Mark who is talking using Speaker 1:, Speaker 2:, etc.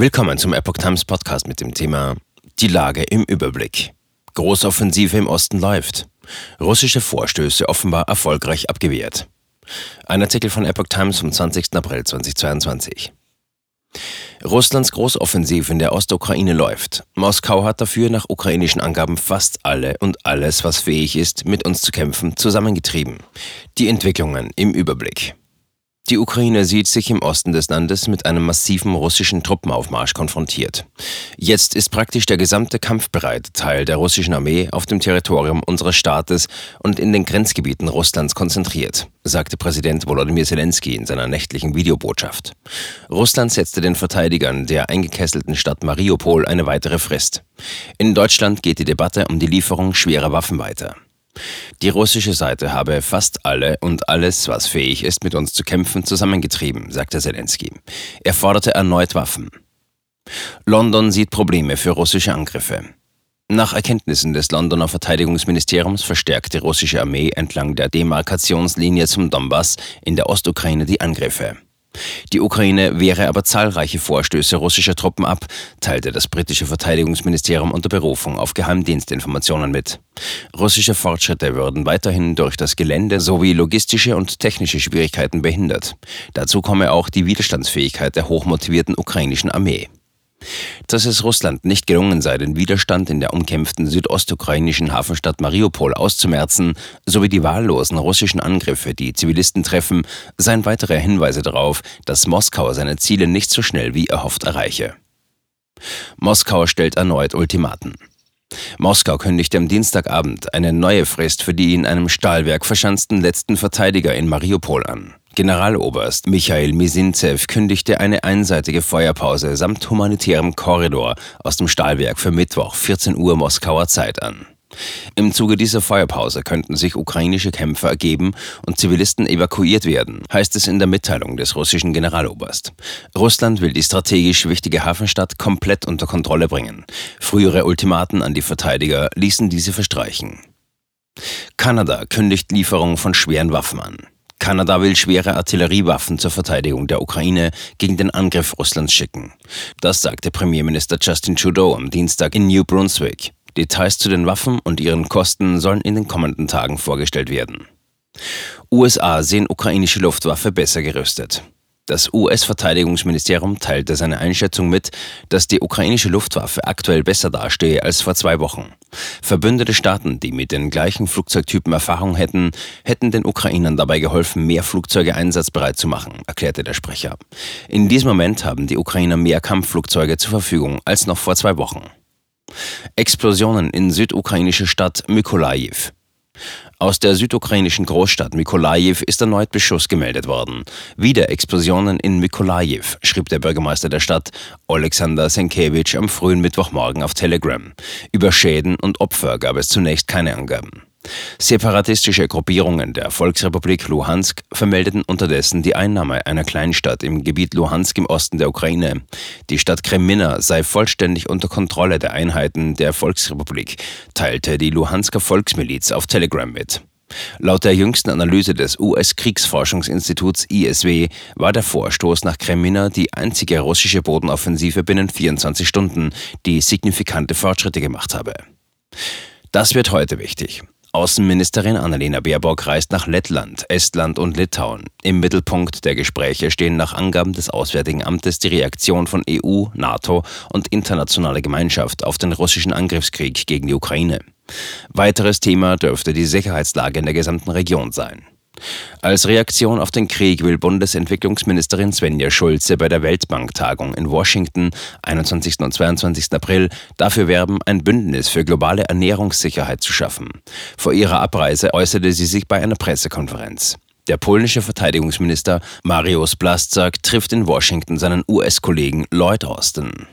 Speaker 1: Willkommen zum Epoch Times Podcast mit dem Thema Die Lage im Überblick. Großoffensive im Osten läuft. Russische Vorstöße offenbar erfolgreich abgewehrt. Ein Artikel von Epoch Times vom 20. April 2022. Russlands Großoffensive in der Ostukraine läuft. Moskau hat dafür nach ukrainischen Angaben fast alle und alles, was fähig ist, mit uns zu kämpfen, zusammengetrieben. Die Entwicklungen im Überblick. Die Ukraine sieht sich im Osten des Landes mit einem massiven russischen Truppenaufmarsch konfrontiert. Jetzt ist praktisch der gesamte kampfbereite Teil der russischen Armee auf dem Territorium unseres Staates und in den Grenzgebieten Russlands konzentriert, sagte Präsident Volodymyr Zelensky in seiner nächtlichen Videobotschaft. Russland setzte den Verteidigern der eingekesselten Stadt Mariupol eine weitere Frist. In Deutschland geht die Debatte um die Lieferung schwerer Waffen weiter. Die russische Seite habe fast alle und alles, was fähig ist, mit uns zu kämpfen, zusammengetrieben, sagte Zelensky. Er forderte erneut Waffen. London sieht Probleme für russische Angriffe. Nach Erkenntnissen des Londoner Verteidigungsministeriums verstärkt die russische Armee entlang der Demarkationslinie zum Donbass in der Ostukraine die Angriffe. Die Ukraine wehre aber zahlreiche Vorstöße russischer Truppen ab, teilte das britische Verteidigungsministerium unter Berufung auf Geheimdienstinformationen mit. Russische Fortschritte würden weiterhin durch das Gelände sowie logistische und technische Schwierigkeiten behindert. Dazu komme auch die Widerstandsfähigkeit der hochmotivierten ukrainischen Armee. Dass es Russland nicht gelungen sei, den Widerstand in der umkämpften südostukrainischen Hafenstadt Mariupol auszumerzen, sowie die wahllosen russischen Angriffe, die Zivilisten treffen, seien weitere Hinweise darauf, dass Moskau seine Ziele nicht so schnell wie erhofft erreiche. Moskau stellt erneut Ultimaten. Moskau kündigte am Dienstagabend eine neue Frist für die in einem Stahlwerk verschanzten letzten Verteidiger in Mariupol an. Generaloberst Michail Misintsev kündigte eine einseitige Feuerpause samt humanitärem Korridor aus dem Stahlwerk für Mittwoch 14 Uhr Moskauer Zeit an. Im Zuge dieser Feuerpause könnten sich ukrainische Kämpfer ergeben und Zivilisten evakuiert werden, heißt es in der Mitteilung des russischen Generaloberst. Russland will die strategisch wichtige Hafenstadt komplett unter Kontrolle bringen. Frühere Ultimaten an die Verteidiger ließen diese verstreichen. Kanada kündigt Lieferung von schweren Waffen an. Kanada will schwere Artilleriewaffen zur Verteidigung der Ukraine gegen den Angriff Russlands schicken. Das sagte Premierminister Justin Trudeau am Dienstag in New Brunswick. Details zu den Waffen und ihren Kosten sollen in den kommenden Tagen vorgestellt werden. USA sehen ukrainische Luftwaffe besser gerüstet. Das US-Verteidigungsministerium teilte seine Einschätzung mit, dass die ukrainische Luftwaffe aktuell besser dastehe als vor zwei Wochen. Verbündete Staaten, die mit den gleichen Flugzeugtypen Erfahrung hätten, hätten den Ukrainern dabei geholfen, mehr Flugzeuge einsatzbereit zu machen, erklärte der Sprecher. In diesem Moment haben die Ukrainer mehr Kampfflugzeuge zur Verfügung als noch vor zwei Wochen. Explosionen in südukrainischer Stadt Mykolaiv. Aus der südukrainischen Großstadt Mykolaiv ist erneut Beschuss gemeldet worden. Wieder Explosionen in Mykolaiv, schrieb der Bürgermeister der Stadt, Alexander Senkevich, am frühen Mittwochmorgen auf Telegram. Über Schäden und Opfer gab es zunächst keine Angaben. Separatistische Gruppierungen der Volksrepublik Luhansk vermeldeten unterdessen die Einnahme einer Kleinstadt im Gebiet Luhansk im Osten der Ukraine. Die Stadt Kremina sei vollständig unter Kontrolle der Einheiten der Volksrepublik, teilte die Luhansker Volksmiliz auf Telegram mit. Laut der jüngsten Analyse des US-Kriegsforschungsinstituts ISW war der Vorstoß nach Kremina die einzige russische Bodenoffensive binnen 24 Stunden, die signifikante Fortschritte gemacht habe. Das wird heute wichtig. Außenministerin Annalena Baerbock reist nach Lettland, Estland und Litauen. Im Mittelpunkt der Gespräche stehen nach Angaben des Auswärtigen Amtes die Reaktion von EU, NATO und internationaler Gemeinschaft auf den russischen Angriffskrieg gegen die Ukraine. Weiteres Thema dürfte die Sicherheitslage in der gesamten Region sein. Als Reaktion auf den Krieg will Bundesentwicklungsministerin Svenja Schulze bei der Weltbanktagung in Washington 21. und 22. April dafür werben, ein Bündnis für globale Ernährungssicherheit zu schaffen. Vor ihrer Abreise äußerte sie sich bei einer Pressekonferenz. Der polnische Verteidigungsminister Mariusz Blaszczak trifft in Washington seinen US-Kollegen Lloyd Austin.